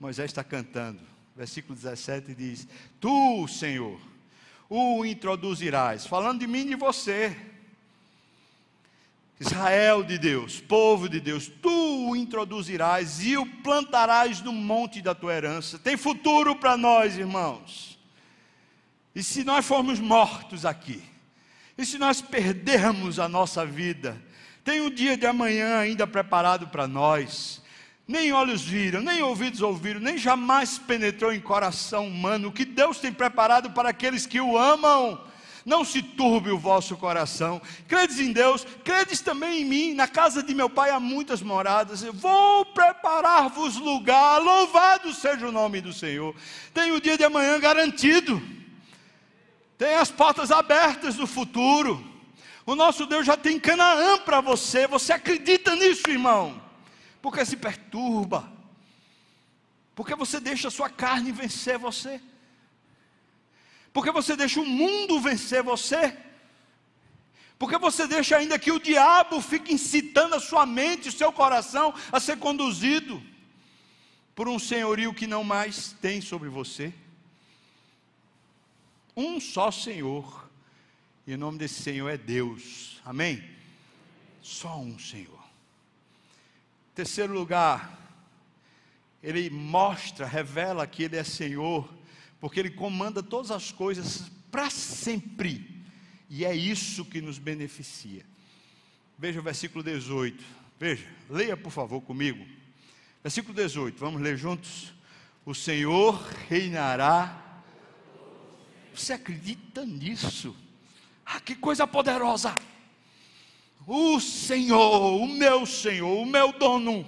Moisés está cantando. Versículo 17 diz: Tu, Senhor, o introduzirás, falando de mim e de você. Israel de Deus, povo de Deus, tu o introduzirás e o plantarás no monte da tua herança. Tem futuro para nós, irmãos. E se nós formos mortos aqui, e se nós perdermos a nossa vida, tem um dia de amanhã ainda preparado para nós nem olhos viram, nem ouvidos ouviram, nem jamais penetrou em coração humano o que Deus tem preparado para aqueles que o amam. Não se turbe o vosso coração. Credes em Deus, credes também em mim. Na casa de meu pai há muitas moradas. Eu vou preparar-vos lugar. Louvado seja o nome do Senhor. Tem o dia de amanhã garantido. Tem as portas abertas do futuro. O nosso Deus já tem Canaã para você. Você acredita nisso, irmão? Porque se perturba, porque você deixa a sua carne vencer você, porque você deixa o mundo vencer você, porque você deixa ainda que o diabo fique incitando a sua mente, o seu coração a ser conduzido por um senhorio que não mais tem sobre você. Um só Senhor, e o nome desse Senhor é Deus, amém? Só um Senhor. Terceiro lugar, ele mostra, revela que ele é Senhor, porque ele comanda todas as coisas para sempre, e é isso que nos beneficia. Veja o versículo 18. Veja, leia por favor comigo. Versículo 18, vamos ler juntos? O Senhor reinará. Você acredita nisso? Ah, que coisa poderosa! O Senhor, o meu Senhor, o meu dono,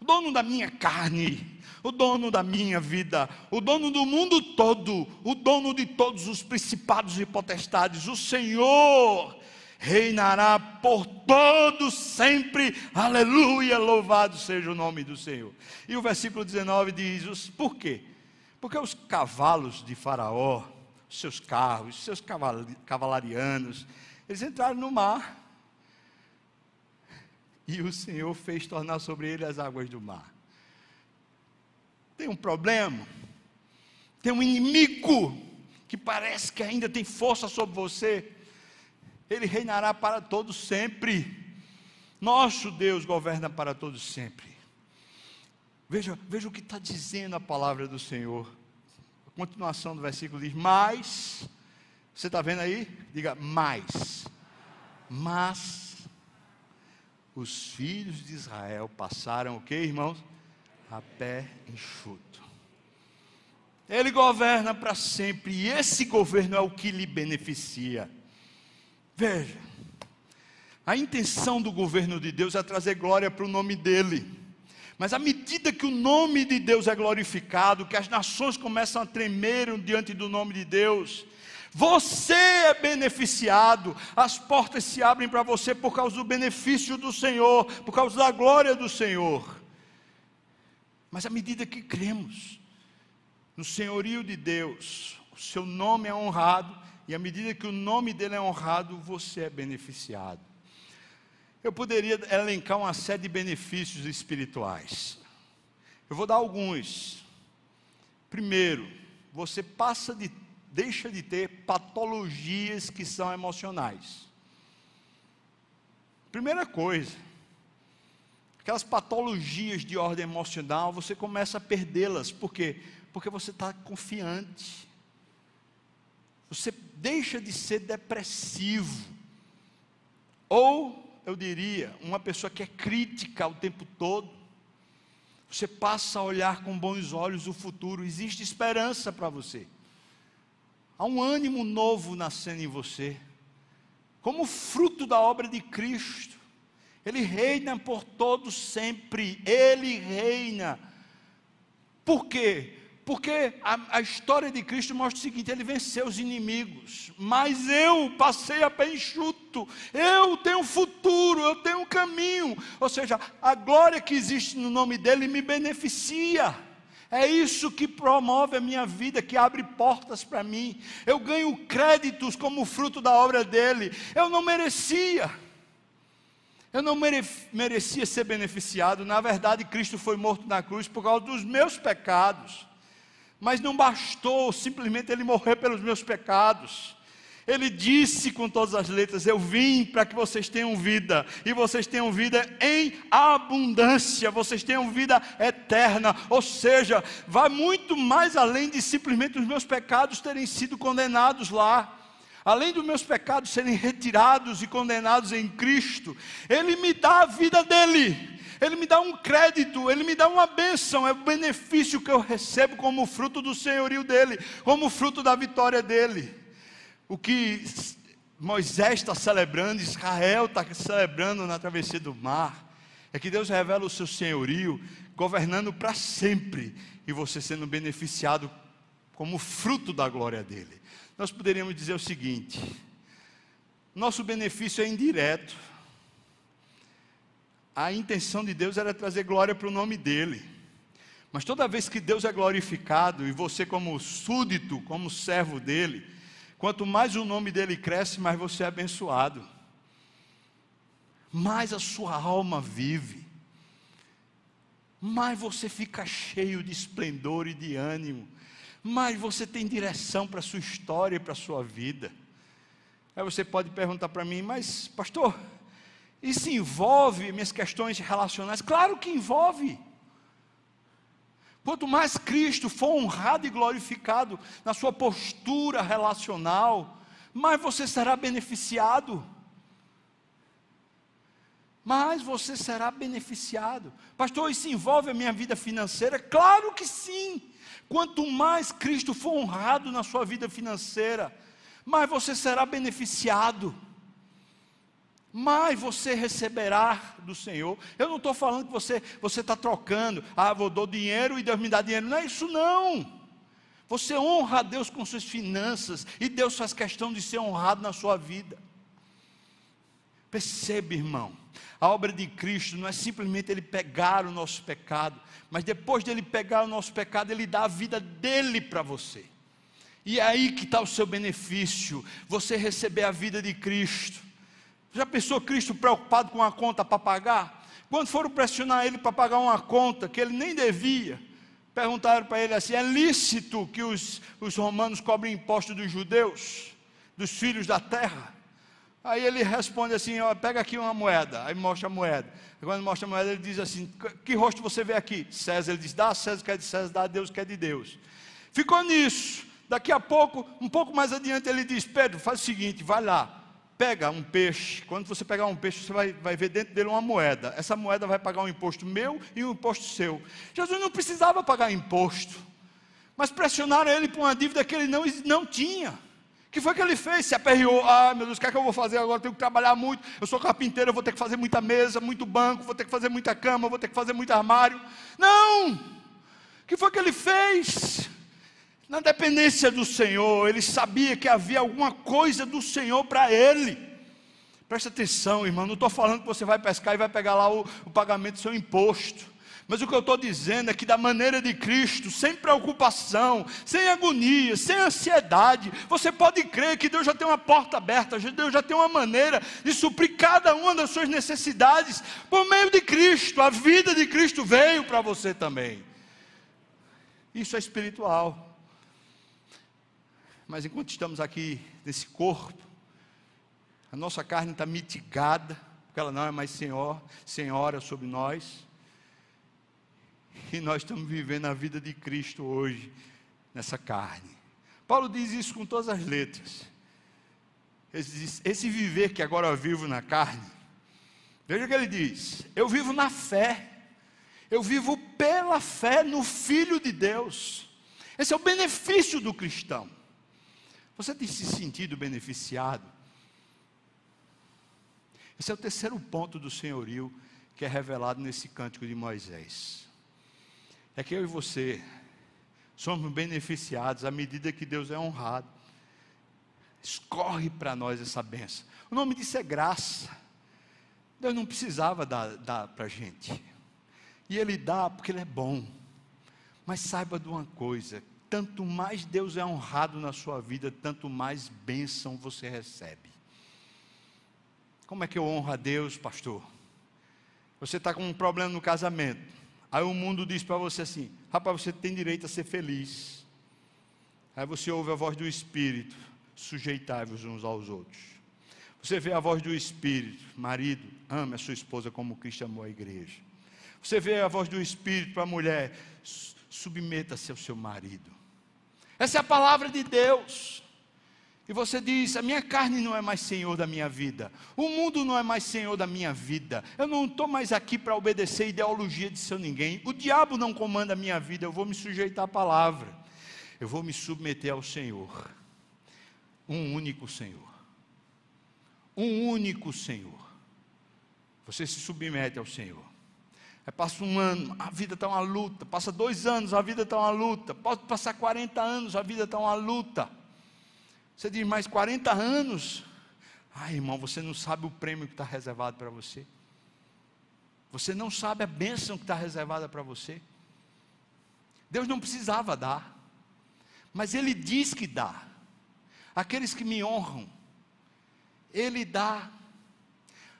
o dono da minha carne, o dono da minha vida, o dono do mundo todo, o dono de todos os principados e potestades, o Senhor reinará por todos sempre, aleluia, louvado seja o nome do Senhor. E o versículo 19 diz: por quê? Porque os cavalos de Faraó, seus carros, seus cavalarianos, eles entraram no mar e o Senhor fez tornar sobre ele as águas do mar. Tem um problema, tem um inimigo que parece que ainda tem força sobre você, ele reinará para todos sempre. Nosso Deus governa para todos sempre. Veja, veja o que está dizendo a palavra do Senhor. A continuação do versículo diz: Mas, você está vendo aí? Diga, mais. Mas os filhos de Israel passaram o que, irmãos? A pé enxuto. Ele governa para sempre, e esse governo é o que lhe beneficia. Veja, a intenção do governo de Deus é trazer glória para o nome dele. Mas à medida que o nome de Deus é glorificado, que as nações começam a tremer diante do nome de Deus, você é beneficiado, as portas se abrem para você por causa do benefício do Senhor, por causa da glória do Senhor. Mas à medida que cremos no senhorio de Deus, o seu nome é honrado, e à medida que o nome dele é honrado, você é beneficiado. Eu poderia elencar uma série de benefícios espirituais. Eu vou dar alguns. Primeiro, você passa de deixa de ter patologias que são emocionais. Primeira coisa, aquelas patologias de ordem emocional, você começa a perdê-las. Por quê? Porque você está confiante. Você deixa de ser depressivo. Ou, eu diria, uma pessoa que é crítica o tempo todo. Você passa a olhar com bons olhos o futuro. Existe esperança para você. Há um ânimo novo nascendo em você, como fruto da obra de Cristo. Ele reina por todos sempre. Ele reina. Por quê? Porque a, a, história de Cristo mostra o seguinte: ele venceu os inimigos, mas eu passei a pé enxuto, eu tenho futuro, eu tenho um caminho. Ou seja, a glória que existe no nome dele me beneficia. É isso que promove a minha vida, que abre portas para mim. Eu ganho créditos como fruto da obra dele. Eu não merecia. Eu não merecia ser beneficiado. Na verdade, Cristo foi morto na cruz por causa dos meus pecados. Mas não bastou simplesmente ele morrer pelos meus pecados. Ele disse com todas as letras: Eu vim para que vocês tenham vida, e vocês tenham vida em abundância, vocês tenham vida eterna. Ou seja, vai muito mais além de simplesmente os meus pecados terem sido condenados lá. Além dos meus pecados serem retirados e condenados em Cristo, Ele me dá a vida dele. Ele me dá um crédito, Ele me dá uma bênção, é o benefício que eu recebo como fruto do senhorio dEle, como fruto da vitória dEle. O que Moisés está celebrando, Israel está celebrando na travessia do mar, é que Deus revela o seu senhorio, governando para sempre, e você sendo beneficiado como fruto da glória dEle. Nós poderíamos dizer o seguinte: nosso benefício é indireto, a intenção de Deus era trazer glória para o nome dele. Mas toda vez que Deus é glorificado e você, como súdito, como servo dele, quanto mais o nome dele cresce, mais você é abençoado, mais a sua alma vive, mais você fica cheio de esplendor e de ânimo, mais você tem direção para a sua história e para a sua vida. Aí você pode perguntar para mim, mas pastor, isso envolve minhas questões relacionais? Claro que envolve. Quanto mais Cristo for honrado e glorificado na sua postura relacional, mais você será beneficiado. Mais você será beneficiado. Pastor, isso envolve a minha vida financeira? Claro que sim. Quanto mais Cristo for honrado na sua vida financeira, mais você será beneficiado mais você receberá do Senhor. Eu não estou falando que você você está trocando, ah, vou dou dinheiro e Deus me dá dinheiro. Não é isso não. Você honra a Deus com suas finanças e Deus faz questão de ser honrado na sua vida. Perceba, irmão, a obra de Cristo não é simplesmente Ele pegar o nosso pecado, mas depois dele pegar o nosso pecado, Ele dá a vida dele para você. E é aí que está o seu benefício, você receber a vida de Cristo. Já pensou Cristo preocupado com uma conta para pagar? Quando foram pressionar ele para pagar uma conta que ele nem devia, perguntaram para ele assim: é lícito que os, os romanos cobrem imposto dos judeus, dos filhos da terra? Aí ele responde assim: ó, pega aqui uma moeda. Aí mostra a moeda. Quando mostra a moeda, ele diz assim: que rosto você vê aqui? César. Ele diz: dá a César que é de César, dá a Deus que é de Deus. Ficou nisso. Daqui a pouco, um pouco mais adiante, ele diz: Pedro, faz o seguinte, vai lá, pega um peixe, quando você pegar um peixe, você vai, vai ver dentro dele uma moeda. Essa moeda vai pagar um imposto meu e um imposto seu. Jesus não precisava pagar imposto, mas pressionaram ele por uma dívida que ele não, não tinha. O que foi que ele fez? Se aperreou. Ah, meu Deus, o que é que eu vou fazer agora? Eu tenho que trabalhar muito. Eu sou carpinteiro, eu vou ter que fazer muita mesa, muito banco, vou ter que fazer muita cama, vou ter que fazer muito armário. Não! O que foi que ele fez? Na dependência do Senhor, ele sabia que havia alguma coisa do Senhor para ele. Presta atenção, irmão, não estou falando que você vai pescar e vai pegar lá o, o pagamento do seu imposto. Mas o que eu estou dizendo é que, da maneira de Cristo, sem preocupação, sem agonia, sem ansiedade, você pode crer que Deus já tem uma porta aberta, Deus já tem uma maneira de suprir cada uma das suas necessidades por meio de Cristo. A vida de Cristo veio para você também. Isso é espiritual. Mas enquanto estamos aqui nesse corpo, a nossa carne está mitigada, porque ela não é mais senhor, senhora sobre nós. E nós estamos vivendo a vida de Cristo hoje, nessa carne. Paulo diz isso com todas as letras. Esse, esse viver que agora eu vivo na carne, veja o que ele diz: eu vivo na fé, eu vivo pela fé no Filho de Deus. Esse é o benefício do cristão. Você tem se sentido beneficiado? Esse é o terceiro ponto do senhorio que é revelado nesse cântico de Moisés. É que eu e você somos beneficiados à medida que Deus é honrado. Escorre para nós essa benção. O nome disso é graça. Deus não precisava dar, dar para a gente. E Ele dá porque Ele é bom. Mas saiba de uma coisa: tanto mais Deus é honrado na sua vida, tanto mais bênção você recebe. Como é que eu honro a Deus, pastor? Você está com um problema no casamento. Aí o mundo diz para você assim: rapaz, você tem direito a ser feliz. Aí você ouve a voz do Espírito: sujeitai-vos uns aos outros. Você vê a voz do Espírito: marido, ame a sua esposa como Cristo amou a igreja. Você vê a voz do Espírito para a mulher: submeta-se ao seu marido. Essa é a palavra de Deus. E você diz: a minha carne não é mais senhor da minha vida, o mundo não é mais senhor da minha vida, eu não estou mais aqui para obedecer ideologia de seu ninguém, o diabo não comanda a minha vida, eu vou me sujeitar à palavra, eu vou me submeter ao Senhor, um único Senhor, um único Senhor. Você se submete ao Senhor. Aí passa um ano, a vida está uma luta. Passa dois anos, a vida está uma luta. Pode passar 40 anos, a vida está uma luta. Você diz, mais 40 anos? Ai, irmão, você não sabe o prêmio que está reservado para você. Você não sabe a bênção que está reservada para você. Deus não precisava dar, mas Ele diz que dá. Aqueles que me honram, Ele dá.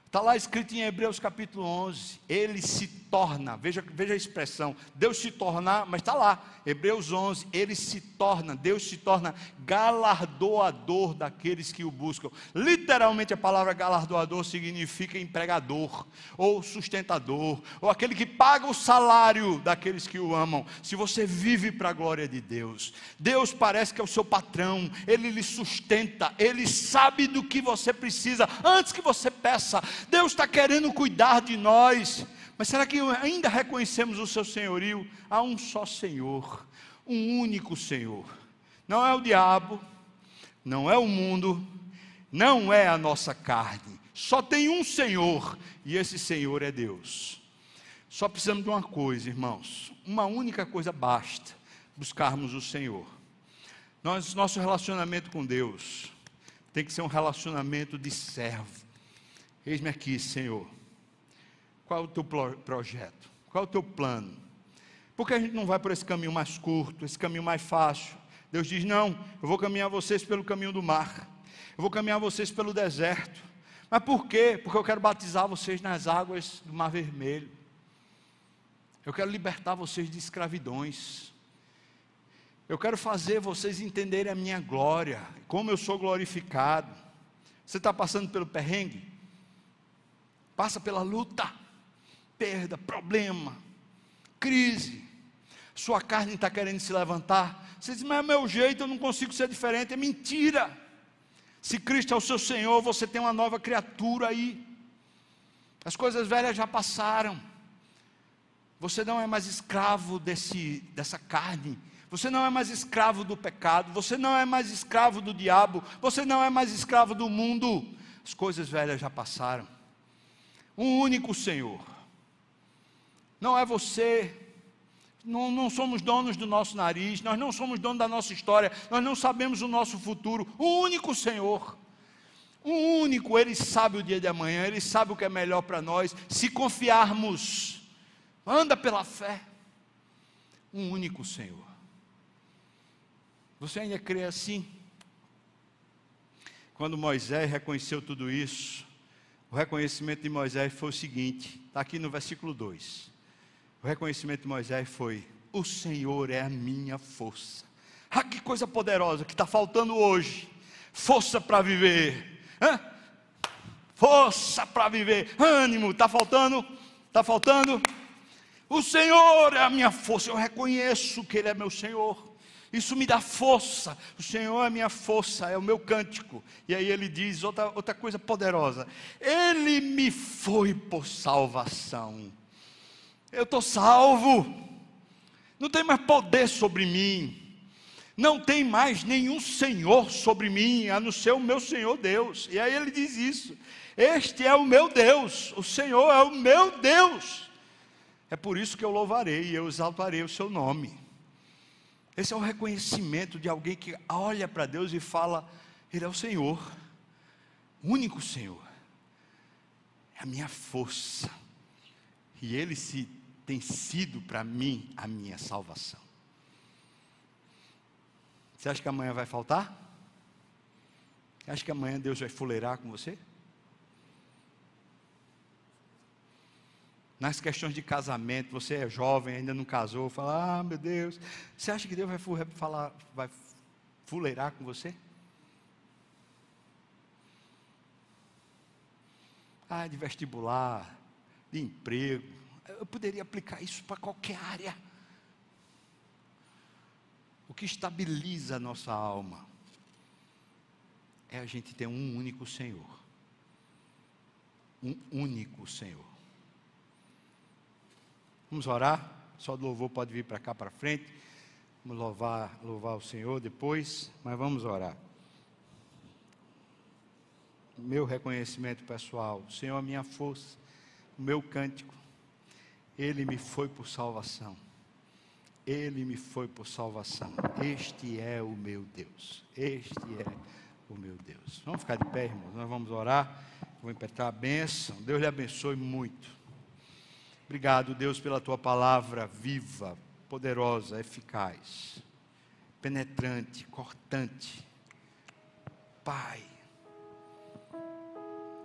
Está lá escrito em Hebreus capítulo 11: Ele se torna, veja, veja a expressão, Deus se tornar, mas está lá, Hebreus 11, Ele se torna, Deus se torna galardoador daqueles que o buscam. Literalmente a palavra galardoador significa empregador, ou sustentador, ou aquele que paga o salário daqueles que o amam. Se você vive para a glória de Deus, Deus parece que é o seu patrão, Ele lhe sustenta, Ele sabe do que você precisa antes que você peça. Deus está querendo cuidar de nós. Mas será que ainda reconhecemos o seu senhorio? Há um só Senhor, um único Senhor. Não é o diabo, não é o mundo, não é a nossa carne. Só tem um Senhor, e esse Senhor é Deus. Só precisamos de uma coisa, irmãos. Uma única coisa basta: buscarmos o Senhor. Nós, nosso relacionamento com Deus tem que ser um relacionamento de servo. Eis-me aqui, Senhor qual o teu projeto? Qual o teu plano? Por que a gente não vai por esse caminho mais curto, esse caminho mais fácil? Deus diz: Não, eu vou caminhar vocês pelo caminho do mar, eu vou caminhar vocês pelo deserto. Mas por quê? Porque eu quero batizar vocês nas águas do Mar Vermelho. Eu quero libertar vocês de escravidões. Eu quero fazer vocês entenderem a minha glória, como eu sou glorificado. Você está passando pelo perrengue? Passa pela luta perda, problema, crise. Sua carne está querendo se levantar. Você diz, mas é meu jeito, eu não consigo ser diferente. É mentira. Se Cristo é o seu Senhor, você tem uma nova criatura aí. As coisas velhas já passaram. Você não é mais escravo desse, dessa carne. Você não é mais escravo do pecado. Você não é mais escravo do diabo. Você não é mais escravo do mundo. As coisas velhas já passaram. Um único Senhor não é você. Não, não, somos donos do nosso nariz, nós não somos donos da nossa história, nós não sabemos o nosso futuro. O único Senhor, o único, Ele sabe o dia de amanhã, Ele sabe o que é melhor para nós. Se confiarmos, anda pela fé. Um único Senhor. Você ainda crê assim? Quando Moisés reconheceu tudo isso, o reconhecimento de Moisés foi o seguinte: está aqui no versículo 2. O reconhecimento de Moisés foi: O Senhor é a minha força. Ah, que coisa poderosa que está faltando hoje. Força para viver. Hã? Força para viver. Ânimo, está faltando? Está faltando? O Senhor é a minha força. Eu reconheço que Ele é meu Senhor. Isso me dá força. O Senhor é minha força, é o meu cântico. E aí ele diz outra, outra coisa poderosa: Ele me foi por salvação. Eu estou salvo. Não tem mais poder sobre mim. Não tem mais nenhum Senhor sobre mim, a não ser o meu Senhor Deus. E aí ele diz isso. Este é o meu Deus, o Senhor é o meu Deus. É por isso que eu louvarei e eu exaltarei o seu nome. Esse é o reconhecimento de alguém que olha para Deus e fala: Ele é o Senhor, o único Senhor, é a minha força, e Ele se tem sido para mim a minha salvação. Você acha que amanhã vai faltar? Você acha que amanhã Deus vai fuleirar com você? Nas questões de casamento, você é jovem, ainda não casou, fala, ah, meu Deus, você acha que Deus vai falar, vai fuleirar com você? Ah, de vestibular, de emprego, eu poderia aplicar isso para qualquer área. O que estabiliza a nossa alma é a gente ter um único Senhor. Um único Senhor. Vamos orar? Só do louvor pode vir para cá para frente. Vamos louvar, louvar o Senhor depois, mas vamos orar. Meu reconhecimento pessoal, o Senhor é minha força, o meu cântico, Ele me foi por salvação. Ele me foi por salvação. Este é o meu Deus. Este é o meu Deus. Vamos ficar de pé, irmãos. Nós vamos orar. Vou impetrar a bênção. Deus lhe abençoe muito. Obrigado, Deus, pela tua palavra viva, poderosa, eficaz, penetrante, cortante. Pai,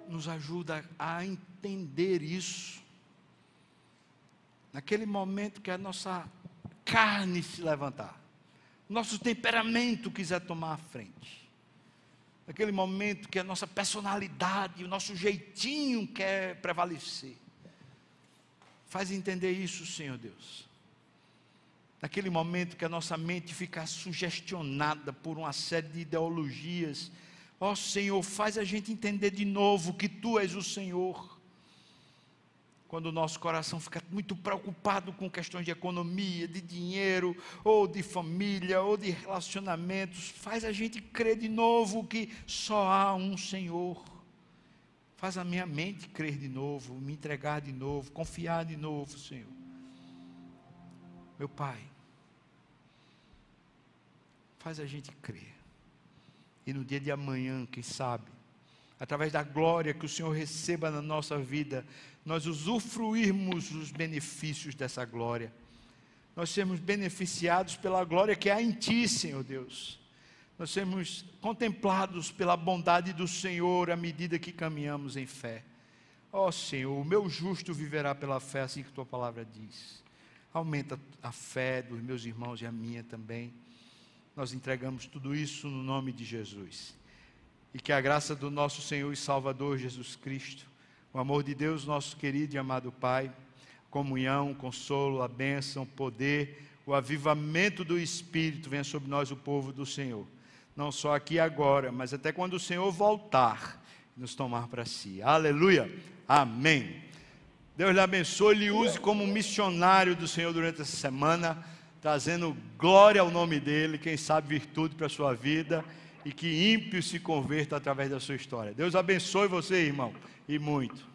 nos ajuda a entender isso. Naquele momento que a nossa carne se levantar, nosso temperamento quiser tomar a frente, naquele momento que a nossa personalidade, o nosso jeitinho quer prevalecer, Faz entender isso, Senhor Deus. Naquele momento que a nossa mente fica sugestionada por uma série de ideologias, ó oh, Senhor, faz a gente entender de novo que Tu és o Senhor. Quando o nosso coração fica muito preocupado com questões de economia, de dinheiro, ou de família, ou de relacionamentos, faz a gente crer de novo que só há um Senhor. Faz a minha mente crer de novo, me entregar de novo, confiar de novo, Senhor. Meu Pai, faz a gente crer. E no dia de amanhã, quem sabe, através da glória que o Senhor receba na nossa vida, nós usufruirmos os benefícios dessa glória. Nós sermos beneficiados pela glória que há em Ti, Senhor Deus nós sermos contemplados pela bondade do Senhor à medida que caminhamos em fé. Ó oh, Senhor, o meu justo viverá pela fé, assim que tua palavra diz. Aumenta a fé dos meus irmãos e a minha também. Nós entregamos tudo isso no nome de Jesus. E que a graça do nosso Senhor e Salvador Jesus Cristo, o amor de Deus, nosso querido e amado Pai, comunhão, consolo, a bênção, poder, o avivamento do Espírito venha sobre nós, o povo do Senhor não só aqui agora, mas até quando o Senhor voltar nos tomar para si. Aleluia. Amém. Deus lhe abençoe lhe use como missionário do Senhor durante essa semana, trazendo glória ao nome dele, quem sabe virtude para a sua vida e que ímpio se converta através da sua história. Deus abençoe você, irmão, e muito.